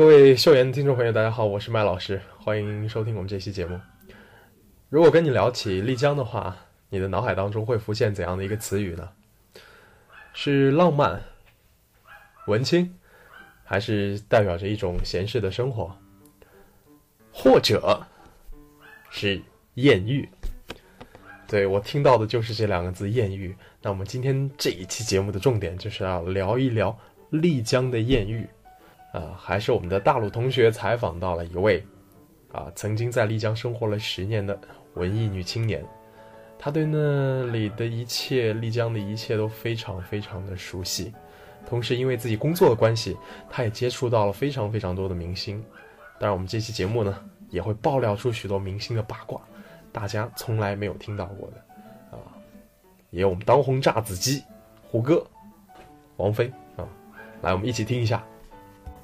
各位秀妍的听众朋友，大家好，我是麦老师，欢迎收听我们这期节目。如果跟你聊起丽江的话，你的脑海当中会浮现怎样的一个词语呢？是浪漫、文青，还是代表着一种闲适的生活，或者是艳遇？对我听到的就是这两个字“艳遇”。那我们今天这一期节目的重点就是要聊一聊丽江的艳遇。啊，还是我们的大陆同学采访到了一位，啊，曾经在丽江生活了十年的文艺女青年。她对那里的一切、丽江的一切都非常非常的熟悉。同时，因为自己工作的关系，她也接触到了非常非常多的明星。当然，我们这期节目呢，也会爆料出许多明星的八卦，大家从来没有听到过的。啊，也有我们当红炸子鸡胡歌、王菲啊，来，我们一起听一下。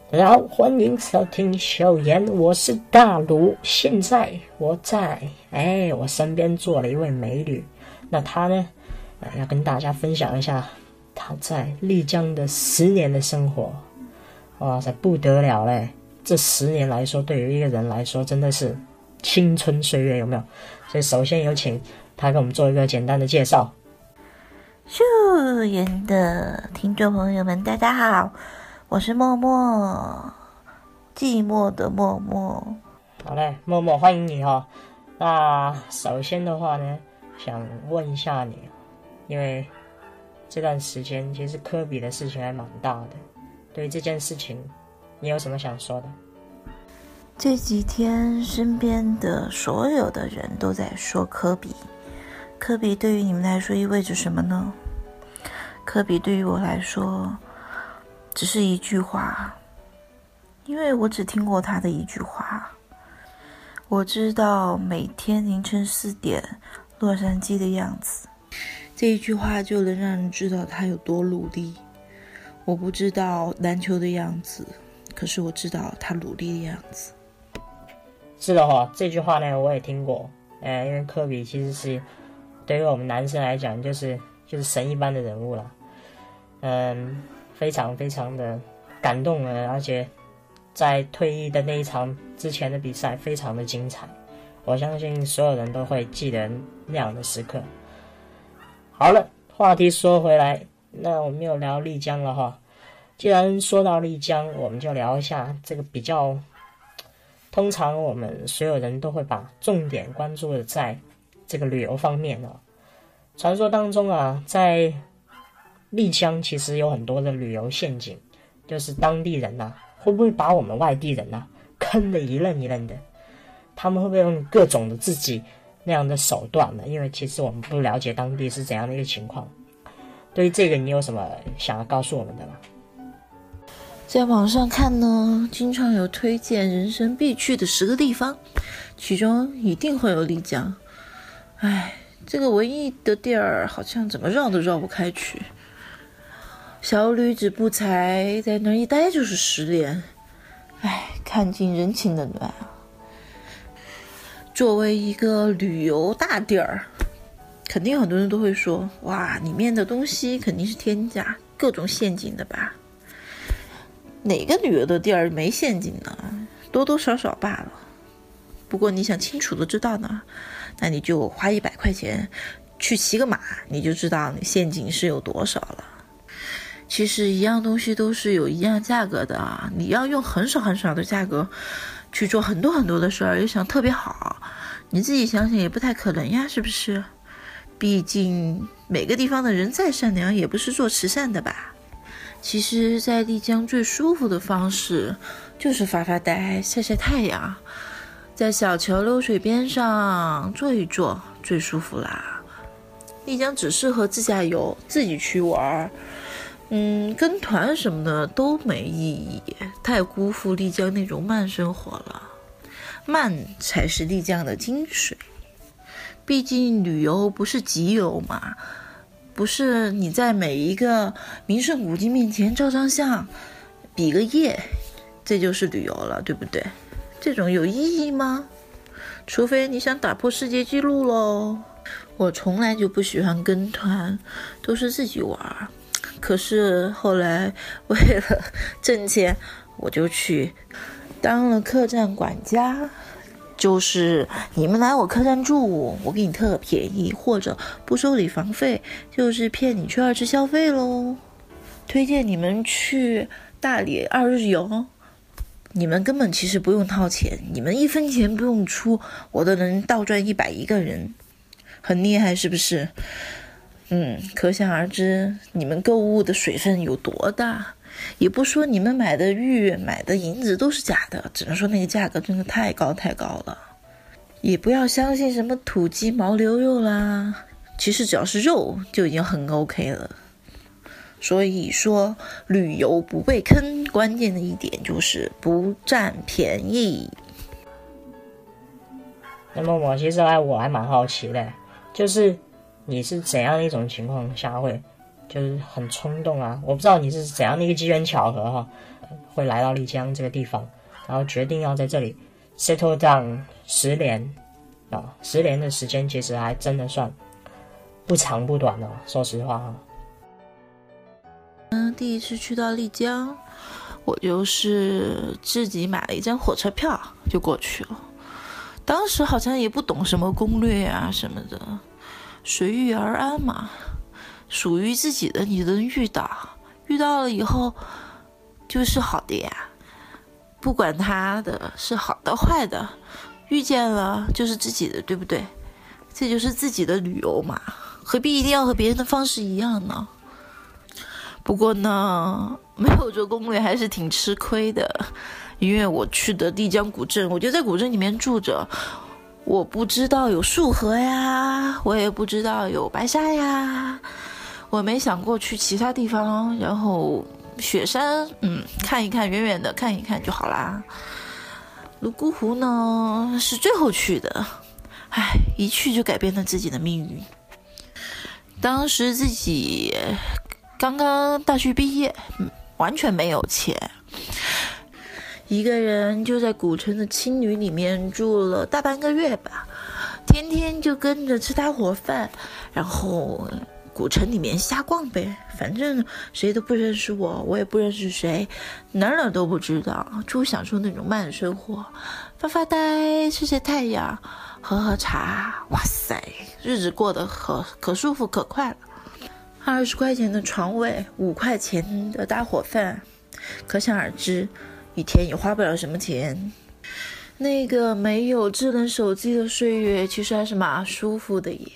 大家好，欢迎收听秀妍，我是大卢。现在我在哎，我身边坐了一位美女，那她呢，要跟大家分享一下她在丽江的十年的生活。哇塞，不得了嘞！这十年来说，对于一个人来说，真的是青春岁月，有没有？所以，首先有请她给我们做一个简单的介绍。秀妍的听众朋友们，大家好。我是默默，寂寞的默默。好嘞，默默欢迎你哈。那首先的话呢，想问一下你，因为这段时间其实科比的事情还蛮大的，对于这件事情，你有什么想说的？这几天身边的所有的人都在说科比，科比对于你们来说意味着什么呢？科比对于我来说。只是一句话，因为我只听过他的一句话。我知道每天凌晨四点洛杉矶的样子，这一句话就能让人知道他有多努力。我不知道篮球的样子，可是我知道他努力的样子。是的哈，这句话呢我也听过。呃，因为科比其实是对于我们男生来讲，就是就是神一般的人物了。嗯。非常非常的感动了，而且在退役的那一场之前的比赛非常的精彩，我相信所有人都会记得那样的时刻。好了，话题说回来，那我们又聊丽江了哈。既然说到丽江，我们就聊一下这个比较，通常我们所有人都会把重点关注的在这个旅游方面啊。传说当中啊，在丽江其实有很多的旅游陷阱，就是当地人呐，会不会把我们外地人呐坑得一愣一愣的？他们会不会用各种的自己那样的手段呢？因为其实我们不了解当地是怎样的一个情况。对于这个，你有什么想要告诉我们的吗？在网上看呢，经常有推荐人生必去的十个地方，其中一定会有丽江。唉，这个文艺的地儿，好像怎么绕都绕不开去。小女子不才，在那一待就是十年，唉，看尽人情冷暖啊。作为一个旅游大地儿，肯定很多人都会说：“哇，里面的东西肯定是天价，各种陷阱的吧？”哪个旅游的地儿没陷阱呢？多多少少罢了。不过你想清楚的知道呢，那你就花一百块钱去骑个马，你就知道你陷阱是有多少了。其实一样东西都是有一样价格的啊！你要用很少很少的价格去做很多很多的事儿，又想特别好，你自己想想也不太可能呀，是不是？毕竟每个地方的人再善良，也不是做慈善的吧？其实，在丽江最舒服的方式就是发发呆、晒晒太阳，在小桥流水边上坐一坐，最舒服啦。丽江只适合自驾游，自己去玩儿。嗯，跟团什么的都没意义，太辜负丽江那种慢生活了。慢才是丽江的精髓。毕竟旅游不是集邮嘛，不是你在每一个名胜古迹面前照张相，比个耶，这就是旅游了，对不对？这种有意义吗？除非你想打破世界纪录喽。我从来就不喜欢跟团，都是自己玩。可是后来为了 挣钱，我就去当了客栈管家。就是你们来我客栈住，我给你特便宜，或者不收理房费，就是骗你去二次消费喽。推荐你们去大理二日游，你们根本其实不用掏钱，你们一分钱不用出，我都能倒赚一百一个人，很厉害是不是？嗯，可想而知你们购物的水分有多大。也不说你们买的玉、买的银子都是假的，只能说那个价格真的太高太高了。也不要相信什么土鸡牦牛肉啦，其实只要是肉就已经很 OK 了。所以说旅游不被坑，关键的一点就是不占便宜。那么我其实还我还蛮好奇的，就是你是怎样一种情况下会？就是很冲动啊！我不知道你是怎样的一个机缘巧合哈，会来到丽江这个地方，然后决定要在这里 settle down 十年啊，十年的时间其实还真的算不长不短的，说实话哈。嗯，第一次去到丽江，我就是自己买了一张火车票就过去了，当时好像也不懂什么攻略啊什么的，随遇而安嘛。属于自己的，你能遇到，遇到了以后就是好的呀。不管他的是好的坏的，遇见了就是自己的，对不对？这就是自己的旅游嘛，何必一定要和别人的方式一样呢？不过呢，没有做攻略还是挺吃亏的，因为我去的丽江古镇，我就在古镇里面住着，我不知道有束河呀，我也不知道有白沙呀。我没想过去其他地方，然后雪山，嗯，看一看，远远的看一看就好啦。泸沽湖呢是最后去的，唉，一去就改变了自己的命运。当时自己刚刚大学毕业，完全没有钱，一个人就在古城的青旅里面住了大半个月吧，天天就跟着吃搭伙饭，然后。古城里面瞎逛呗，反正谁都不认识我，我也不认识谁，哪哪都不知道，就享受那种慢生活，发发呆，晒晒太阳，喝喝茶，哇塞，日子过得可可舒服可快了。二十块钱的床位，五块钱的搭伙饭，可想而知，一天也花不了什么钱。那个没有智能手机的岁月，其实还是蛮舒服的耶。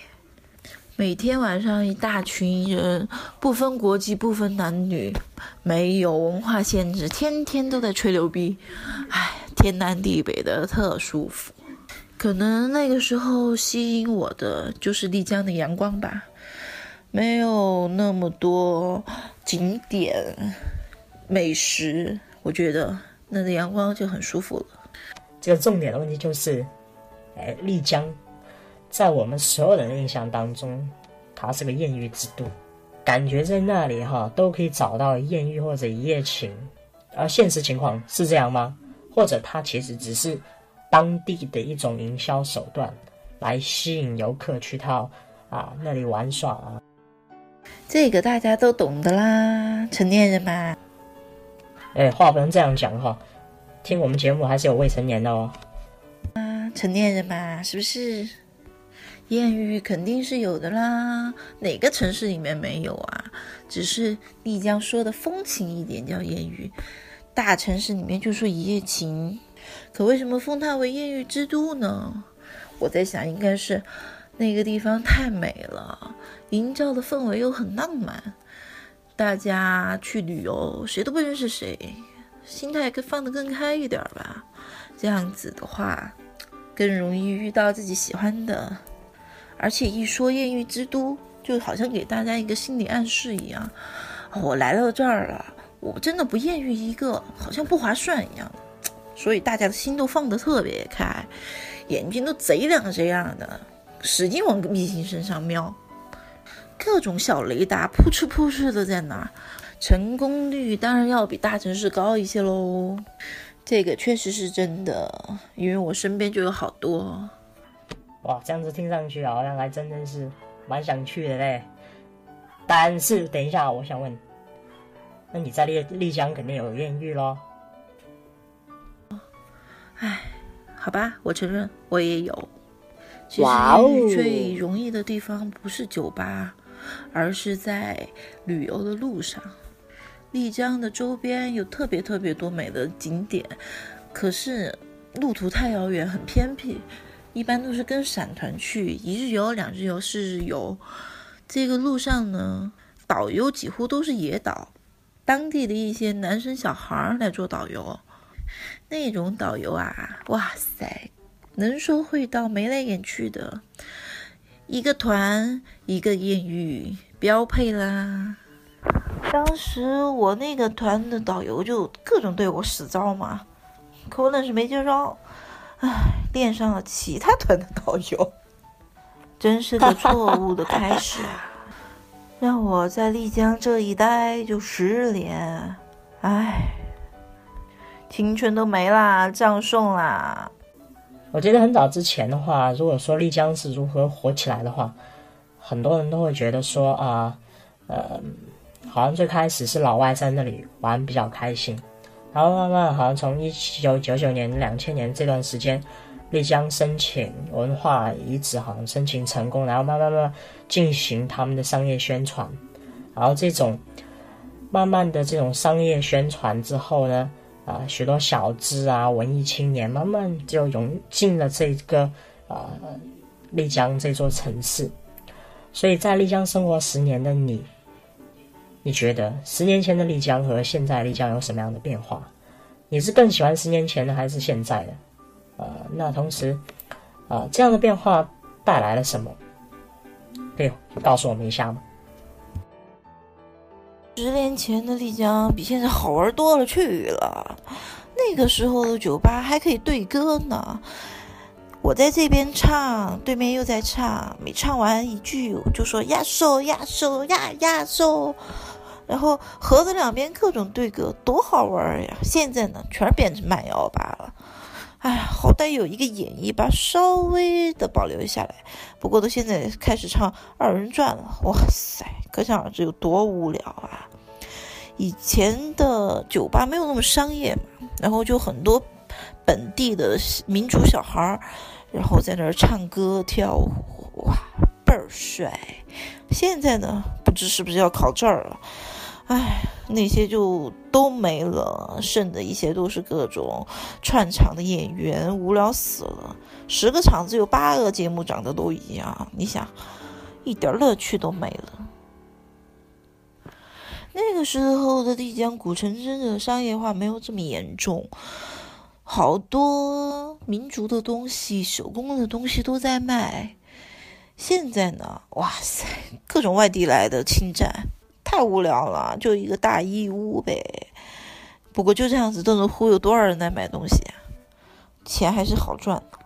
每天晚上一大群人，不分国籍，不分男女，没有文化限制，天天都在吹牛逼，唉，天南地北的特舒服。可能那个时候吸引我的就是丽江的阳光吧，没有那么多景点美食，我觉得那的阳光就很舒服了。这个重点的问题就是，哎，丽江。在我们所有人的印象当中，它是个艳遇之都，感觉在那里哈都可以找到艳遇或者一夜情，而现实情况是这样吗？或者它其实只是当地的一种营销手段，来吸引游客去到啊那里玩耍啊？这个大家都懂的啦，成年人嘛。哎，话不能这样讲哈，听我们节目还是有未成年的哦。啊，成年人嘛，是不是？艳遇肯定是有的啦，哪个城市里面没有啊？只是丽江说的风情一点叫艳遇，大城市里面就说一夜情。可为什么封它为艳遇之都呢？我在想，应该是那个地方太美了，营造的氛围又很浪漫，大家去旅游谁都不认识谁，心态更放得更开一点吧。这样子的话，更容易遇到自己喜欢的。而且一说艳遇之都，就好像给大家一个心理暗示一样，我来到这儿了，我真的不艳遇一个，好像不划算一样。所以大家的心都放得特别开，眼睛都贼亮这样的，使劲往异性身上瞄，各种小雷达扑哧扑哧的在那，成功率当然要比大城市高一些喽。这个确实是真的，因为我身边就有好多。哇，这样子听上去好像还真的是蛮想去的嘞。但是等一下，我想问，那你在丽丽江肯定有艳遇咯？好吧，我承认我也有。其实艳遇最容易的地方不是酒吧，而是在旅游的路上。丽江的周边有特别特别多美的景点，可是路途太遥远，很偏僻，一般都是跟散团去，一日游、两日游、四日游。这个路上呢，导游几乎都是野导，当地的一些男生小孩来做导游。那种导游啊，哇塞，能说会道，眉来眼去的，一个团一个艳遇，标配啦。当时我那个团的导游就各种对我使招嘛，可我愣是没接招，唉，恋上了其他团的导游，真是个错误的开始啊！让我在丽江这一待就十年，唉，青春都没啦，葬送啦。我记得很早之前的话，如果说丽江是如何火起来的话，很多人都会觉得说啊，呃，好像最开始是老外在那里玩比较开心，然后慢慢好像从一九九九年、两千年这段时间，丽江申请文化遗址好像申请成功，然后慢慢慢慢进行他们的商业宣传，然后这种慢慢的这种商业宣传之后呢，啊，许多小资啊、文艺青年慢慢就涌进了这个啊丽江这座城市。所以在丽江生活十年的你，你觉得十年前的丽江和现在丽江有什么样的变化？你是更喜欢十年前的还是现在的？呃，那同时，啊、这样的变化带来了什么？可以告诉我们一下吗？十年前的丽江比现在好玩多了去了，那个时候的酒吧还可以对歌呢。我在这边唱，对面又在唱，每唱完一句我就说压手压手压压手，然后河的两边各种对歌，多好玩呀！现在呢，全变成慢摇吧了。哎呀，好歹有一个演绎吧，稍微的保留下来。不过都现在开始唱二人转了，哇塞，可想而知有多无聊啊！以前的酒吧没有那么商业嘛，然后就很多本地的民族小孩儿，然后在那儿唱歌跳舞，哇，倍儿帅。现在呢，不知是不是要考证儿了？唉，那些就都没了，剩的一些都是各种串场的演员，无聊死了。十个场子有八个节目长得都一样，你想，一点乐趣都没了。那个时候的丽江古城真的商业化没有这么严重，好多民族的东西、手工的东西都在卖。现在呢，哇塞，各种外地来的侵占，太无聊了，就一个大义乌呗。不过就这样子都能忽悠多少人来买东西？钱还是好赚的。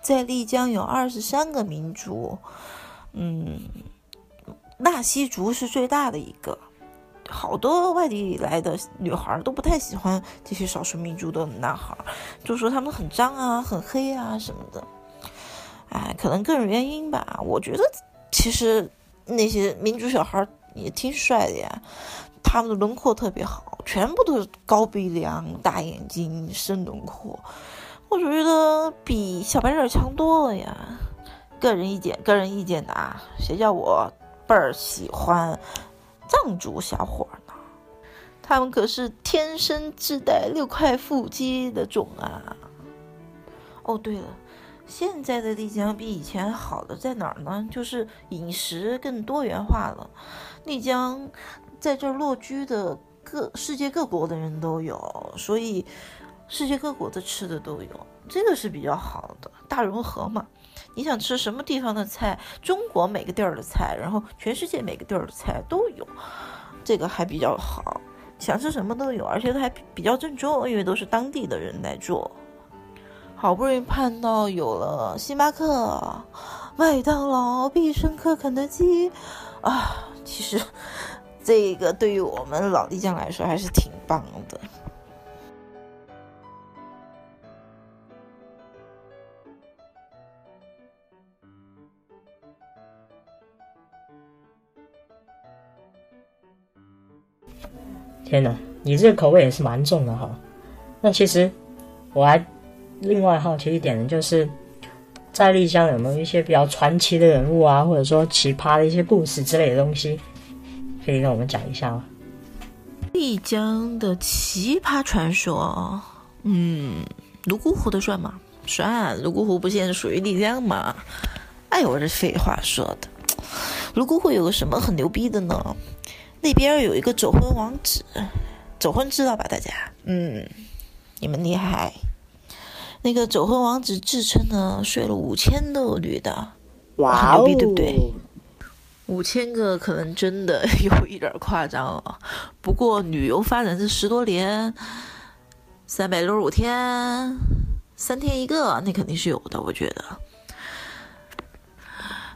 在丽江有二十三个民族，嗯，纳西族是最大的一个。好多外地来的女孩都不太喜欢这些少数民族的男孩，就说他们很脏啊、很黑啊什么的。哎，可能个人原因吧。我觉得其实那些民族小孩也挺帅的呀，他们的轮廓特别好，全部都是高鼻梁、大眼睛、深轮廓。我觉得比小白脸强多了呀。个人意见，个人意见的啊，谁叫我倍儿喜欢藏族小伙呢？他们可是天生自带六块腹肌的种啊！哦，对了，现在的丽江比以前好的在哪儿呢？就是饮食更多元化了。丽江在这落居的各世界各国的人都有，所以世界各国的吃的都有，这个是比较好的，大融合嘛。你想吃什么地方的菜，中国每个地儿的菜，然后全世界每个地儿的菜都有，这个还比较好。想吃什么都有，而且它还比较正宗，因为都是当地的人来做。好不容易盼到有了星巴克、麦当劳、必胜客、肯德基啊，其实 这个对于我们老丽江来说还是挺棒的。天哪，你这个口味也是蛮重的哈。那其实我还另外好奇一点的就是，在丽江有没有一些比较传奇的人物啊，或者说奇葩的一些故事之类的东西，可以跟我们讲一下吗？丽江的奇葩传说，嗯，泸沽湖的算吗？算，泸沽湖不现在属于丽江吗？哎呦，我这废话说的，泸沽湖有个什么很牛逼的呢？那边有一个走婚王子，走婚知道吧？大家，嗯，你们厉害。那个走婚王子自称呢，睡了五千多女的，哇，牛逼对不对？五千个可能真的 有一点夸张了，不过旅游发展这十多年，三百六十五天，三天一个，那肯定是有的。我觉得，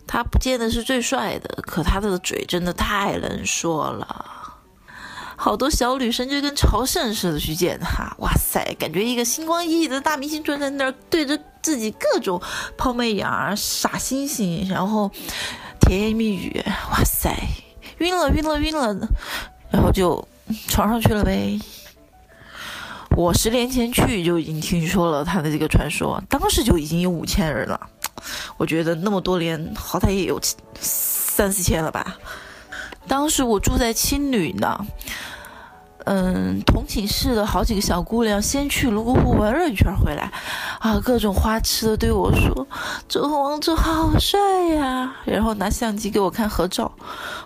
他不见得是最帅的，可他的嘴真的太能说了。好多小女生就跟朝圣似的去见他，哇塞，感觉一个星光熠熠的大明星坐在那儿，对着自己各种抛媚眼儿、傻星星，然后甜言蜜语，哇塞，晕了晕了晕了，然后就床上去了呗。我十年前去就已经听说了他的这个传说，当时就已经有五千人了，我觉得那么多年好歹也有三四千了吧。当时我住在青旅呢。嗯，同寝室的好几个小姑娘先去泸沽湖玩了一圈回来，啊，各种花痴的对我说：“周王子好帅呀！”然后拿相机给我看合照，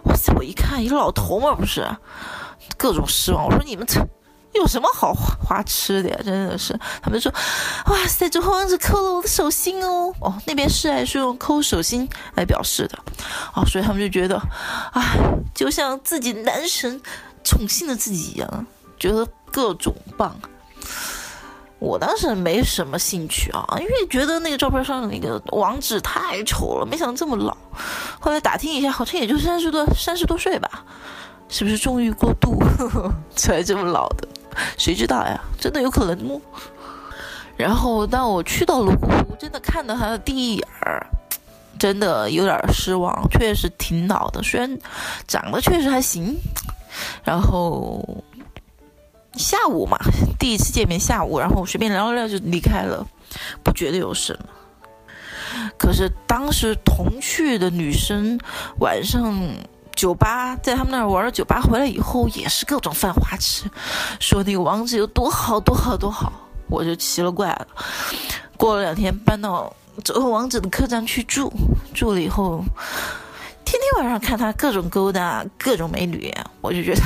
哇塞！我一看，一个老头嘛，不是，各种失望。我说：“你们这有什么好花痴的呀？真的是。”他们说：“哇塞，周王子扣了我的手心哦！”哦，那边是爱是用抠手心来表示的，哦，所以他们就觉得，哎，就像自己男神。宠幸了自己一样，觉得各种棒。我当时没什么兴趣啊，因为觉得那个照片上的那个王子太丑了，没想到这么老。后来打听一下，好像也就三十多三十多岁吧，是不是纵欲过度 才这么老的？谁知道呀？真的有可能吗？然后当我去到泸沽湖，真的看到他的第一眼儿，真的有点失望，确实挺老的，虽然长得确实还行。然后下午嘛，第一次见面下午，然后随便聊了聊就离开了，不觉得有什么。可是当时同去的女生晚上酒吧，在他们那儿玩了酒吧回来以后，也是各种犯花痴，说那个王子有多好多好多好，我就奇了怪了。过了两天，搬到这个王子的客栈去住，住了以后。天天晚上看他各种勾搭各种美女，我就觉得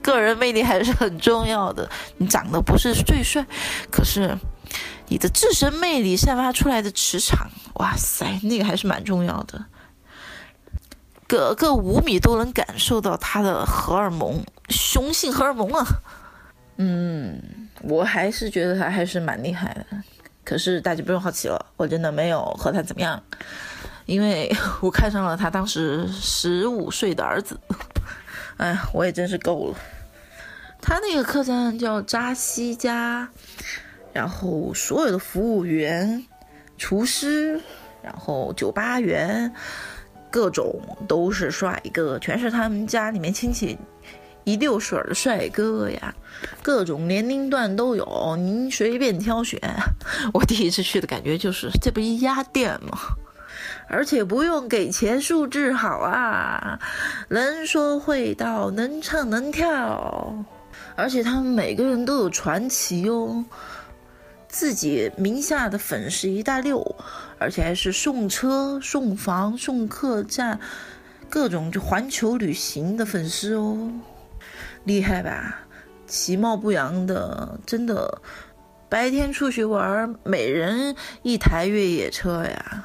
个人魅力还是很重要的。你长得不是最帅，可是你的自身魅力散发出来的磁场，哇塞，那个还是蛮重要的。隔个五米都能感受到他的荷尔蒙，雄性荷尔蒙啊。嗯，我还是觉得他还是蛮厉害的。可是大家不用好奇了，我真的没有和他怎么样。因为 我看上了他当时十五岁的儿子，哎，我也真是够了。他那个客栈叫扎西家，然后所有的服务员、厨师，然后酒吧员，各种都是帅哥，全是他们家里面亲戚一溜水的帅哥呀，各种年龄段都有，您随便挑选。我第一次去的感觉就是，这不一鸭店吗？而且不用给钱，素质好啊，能说会道，能唱能跳，而且他们每个人都有传奇哦，自己名下的粉丝一大溜，而且还是送车、送房、送客栈，各种就环球旅行的粉丝哦，厉害吧？其貌不扬的，真的，白天出去玩，每人一台越野车呀。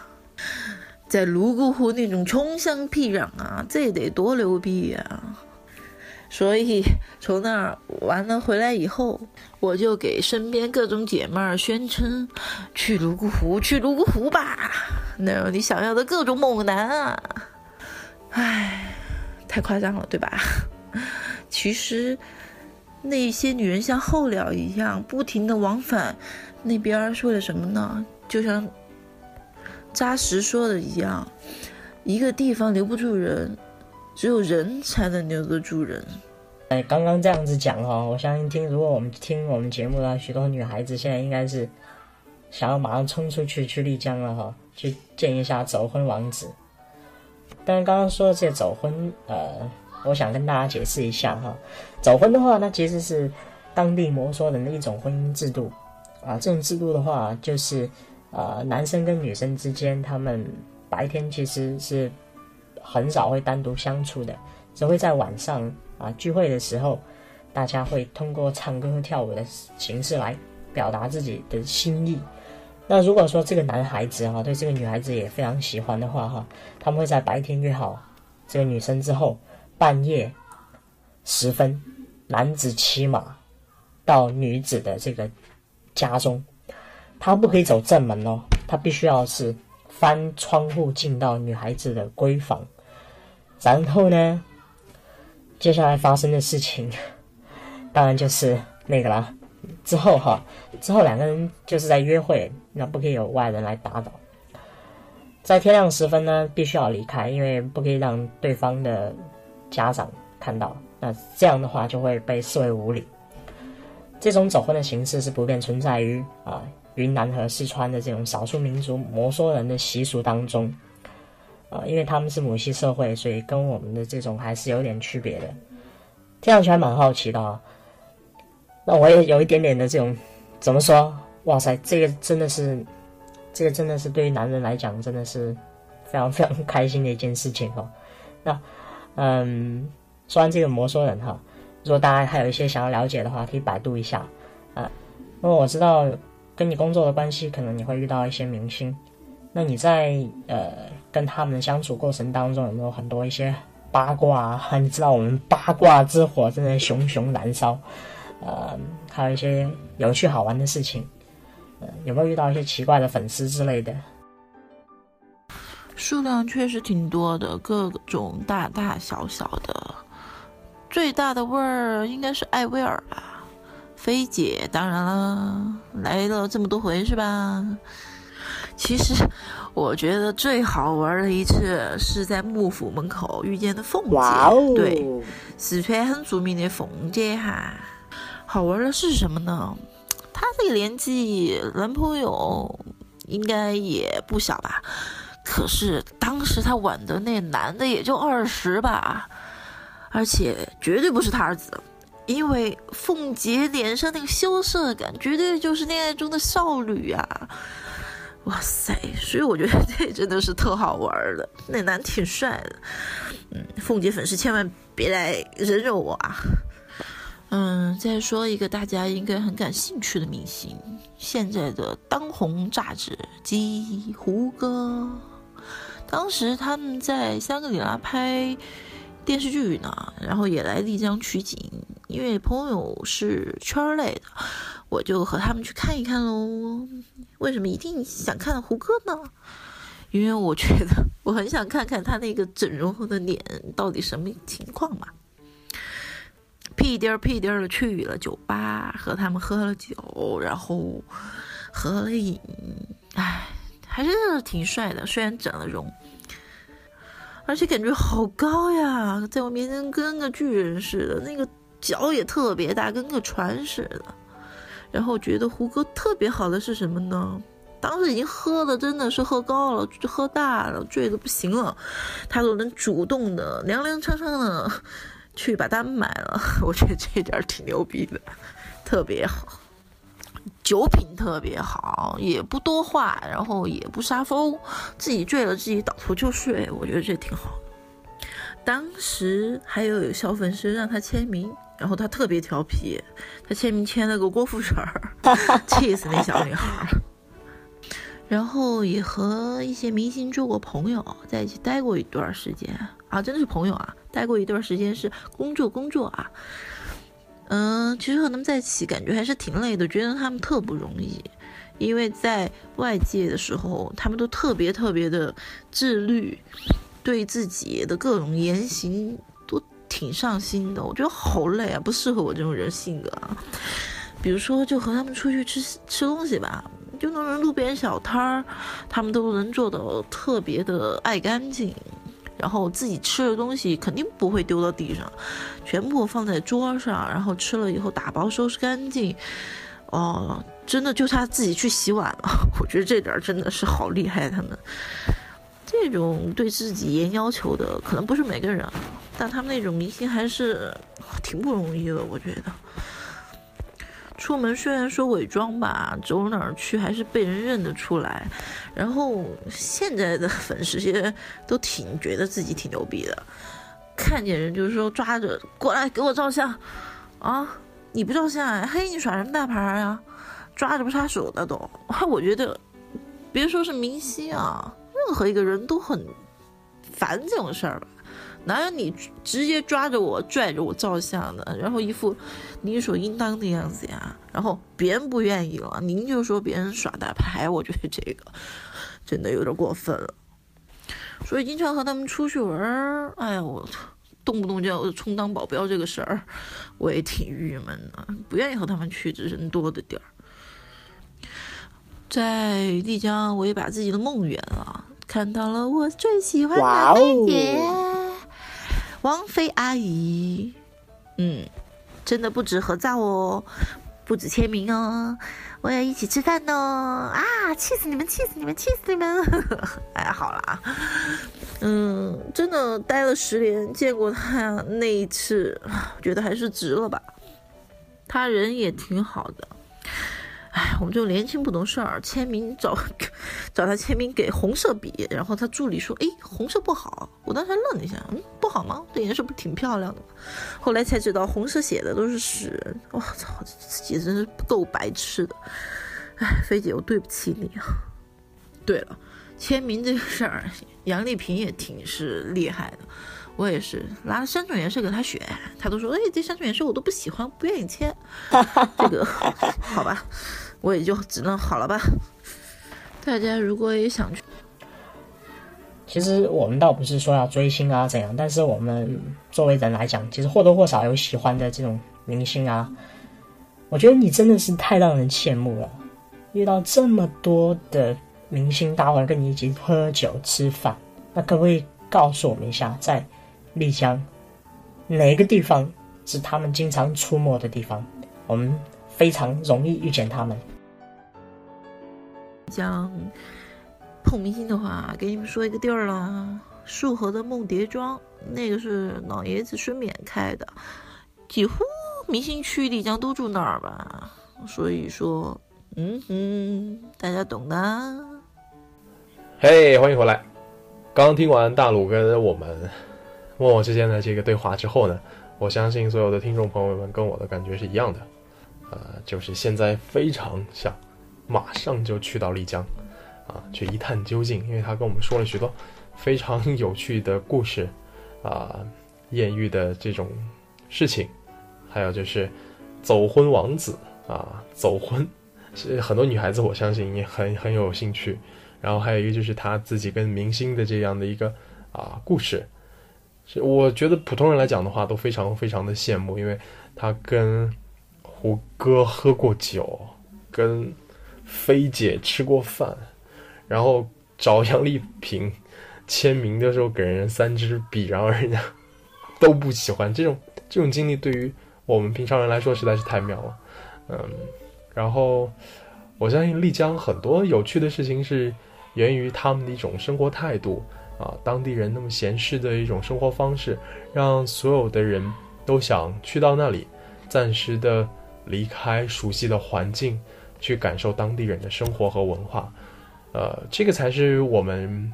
在泸沽湖那种穷乡僻壤啊，这得多牛逼呀！所以从那儿完了回来以后，我就给身边各种姐妹儿宣称：去泸沽湖，去泸沽湖吧，那有你想要的各种猛男啊！唉，太夸张了，对吧？其实那些女人像候鸟一样，不停的往返那边，是为了什么呢？就像。扎实说的一样，一个地方留不住人，只有人才能留得住人。哎，刚刚这样子讲哈，我相信听如果我们听我们节目的许多女孩子，现在应该是想要马上冲出去去丽江了哈，去见一下走婚王子。但是刚刚说的这个走婚，呃，我想跟大家解释一下哈，走婚的话，那其实是当地摩梭人的一种婚姻制度啊。这种制度的话，就是呃，男生跟女生之间，他们白天其实是很少会单独相处的，只会在晚上啊聚会的时候，大家会通过唱歌和跳舞的形式来表达自己的心意。那如果说这个男孩子哈对这个女孩子也非常喜欢的话哈，他们会在白天约好这个女生之后，半夜时分，男子骑马到女子的这个家中，他不可以走正门哦，他必须要是翻窗户进到女孩子的闺房，然后呢，接下来发生的事情，当然就是那个啦。之后哈，之后两个人就是在约会，那不可以有外人来打扰。在天亮时分呢，必须要离开，因为不可以让对方的家长看到。那这样的话就会被视为无礼。这种走婚的形式是普遍存在于啊云南和四川的这种少数民族摩梭人的习俗当中。啊，因为他们是母系社会，所以跟我们的这种还是有点区别的。听上去还蛮好奇的啊。那我也有一点点的这种，怎么说？哇塞，这个真的是，这个真的是对于男人来讲，真的是非常非常开心的一件事情哦。那，嗯，说完这个摩梭人哈，如果大家还有一些想要了解的话，可以百度一下啊。因为我知道跟你工作的关系，可能你会遇到一些明星。那你在呃跟他们相处过程当中，有没有很多一些八卦啊？你知道我们八卦之火正在熊熊燃烧。呃，还有一些有趣好玩的事情，呃，有没有遇到一些奇怪的粉丝之类的？数量确实挺多的，各种大大小小的。最大的味儿应该是艾薇儿吧，菲姐当然了，来了这么多回是吧？其实我觉得最好玩的一次是在幕府门口遇见的凤姐，对，四川很著名的凤姐哈。好玩的是什么呢？她这个年纪，男朋友应该也不小吧？可是当时她挽的那男的也就二十吧，而且绝对不是她儿子，因为凤姐脸上那个羞涩感，绝对就是恋爱中的少女啊！哇塞！所以我觉得这真的是特好玩的，那男挺帅的。嗯，凤姐粉丝千万别来人肉我啊！嗯，再说一个大家应该很感兴趣的明星，现在的当红炸子鸡胡歌。当时他们在香格里拉拍电视剧呢，然后也来丽江取景。因为朋友是圈类的，我就和他们去看一看喽。为什么一定想看胡歌呢？因为我觉得我很想看看他那个整容后的脸到底什么情况嘛。屁颠儿屁颠儿的去了酒吧，和他们喝了酒，然后合了影，哎，还是挺帅的，虽然整了容，而且感觉好高呀，在我面前跟个巨人似的，那个脚也特别大，跟个船似的。然后觉得胡歌特别好的是什么呢？当时已经喝的真的是喝高了，喝大了，醉的不行了，他都能主动的踉踉跄跄的。去把单买了，我觉得这点挺牛逼的，特别好，酒品特别好，也不多话，然后也不杀疯，自己醉了自己倒头就睡，我觉得这挺好。当时还有小粉丝让他签名，然后他特别调皮，他签名签了个郭富城，气死那小女孩。然后也和一些明星做过朋友，在一起待过一段时间啊，真的是朋友啊。待过一段时间是工作工作啊，嗯，其实和他们在一起感觉还是挺累的，觉得他们特不容易，因为在外界的时候，他们都特别特别的自律，对自己的各种言行都挺上心的，我觉得好累啊，不适合我这种人性格啊。比如说，就和他们出去吃吃东西吧。就那种路边小摊儿，他们都能做到特别的爱干净，然后自己吃的东西肯定不会丢到地上，全部放在桌上，然后吃了以后打包收拾干净。哦，真的就差自己去洗碗了。我觉得这点真的是好厉害，他们这种对自己严要求的，可能不是每个人，但他们那种明星还是挺不容易的。我觉得出门虽然说伪装吧，走哪儿去还是被人认得出来。然后现在的粉丝些都挺觉得自己挺牛逼的，看见人就是说抓着过来给我照相啊！你不照相，嘿，你耍什么大牌呀？抓着不撒手的都。我觉得，别说是明星啊，任何一个人都很烦这种事儿吧？哪有你直接抓着我拽着我照相的，然后一副理所应当的样子呀？然后别人不愿意了，您就说别人耍大牌，我觉得这个真的有点过分了。所以经常和他们出去玩儿，哎呀我。动不动就要充当保镖这个事儿，我也挺郁闷的，不愿意和他们去人多的地儿。在丽江，我也把自己的梦圆了，看到了我最喜欢的妹姐王菲阿姨。嗯，真的不止合照哦，不止签名哦。我也一起吃饭哦！啊，气死你们，气死你们，气死你们！哎，好啦，嗯，真的待了十年，见过他那一次，觉得还是值了吧。他人也挺好的。哎，我们就年轻不懂事儿，签名找 找他签名给红色笔，然后他助理说：“哎，红色不好。”我当时愣了一下，嗯，不好吗？这颜色不挺漂亮的吗？后来才知道红色写的都是屎。我操，自己真是够白痴的。哎，菲姐，我对不起你啊。对了，签名这个事儿，杨丽萍也挺是厉害的。我也是拿了三种颜色给他选，他都说：“哎，这三种颜色我都不喜欢，不愿意签。”这个好吧，我也就只能好了吧。大家如果也想去，其实我们倒不是说要追星啊怎样，但是我们作为人来讲，其实或多或少有喜欢的这种明星啊。我觉得你真的是太让人羡慕了，遇到这么多的明星大腕跟你一起喝酒吃饭，那可不可以告诉我们一下，在？丽江，哪个地方是他们经常出没的地方？我们非常容易遇见他们。讲碰明星的话，给你们说一个地儿了：束河的梦蝶庄，那个是老爷子孙冕开的，几乎明星去丽江都住那儿吧。所以说，嗯哼，大家懂的。嘿，欢迎回来！刚听完大鲁跟我们。问我之间的这个对话之后呢，我相信所有的听众朋友们跟我的感觉是一样的，呃，就是现在非常想马上就去到丽江，啊，去一探究竟，因为他跟我们说了许多非常有趣的故事，啊，艳遇的这种事情，还有就是走婚王子啊，走婚，是很多女孩子我相信也很很有兴趣，然后还有一个就是他自己跟明星的这样的一个啊故事。我觉得普通人来讲的话，都非常非常的羡慕，因为他跟胡歌喝过酒，跟菲姐吃过饭，然后找杨丽萍签名的时候给人三支笔，然后人家都不喜欢。这种这种经历对于我们平常人来说实在是太妙了，嗯。然后我相信丽江很多有趣的事情是源于他们的一种生活态度。啊，当地人那么闲适的一种生活方式，让所有的人都想去到那里，暂时的离开熟悉的环境，去感受当地人的生活和文化。呃，这个才是我们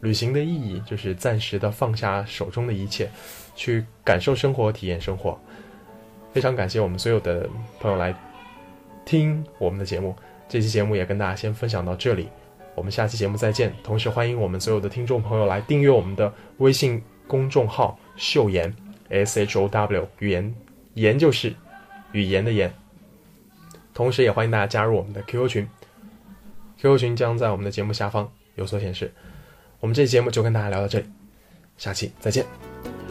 旅行的意义，就是暂时的放下手中的一切，去感受生活，体验生活。非常感谢我们所有的朋友来听我们的节目，这期节目也跟大家先分享到这里。我们下期节目再见，同时欢迎我们所有的听众朋友来订阅我们的微信公众号“秀言 S H O W”，语言言就是语言的言。同时也欢迎大家加入我们的 QQ 群，QQ 群将在我们的节目下方有所显示。我们这期节目就跟大家聊到这里，下期再见。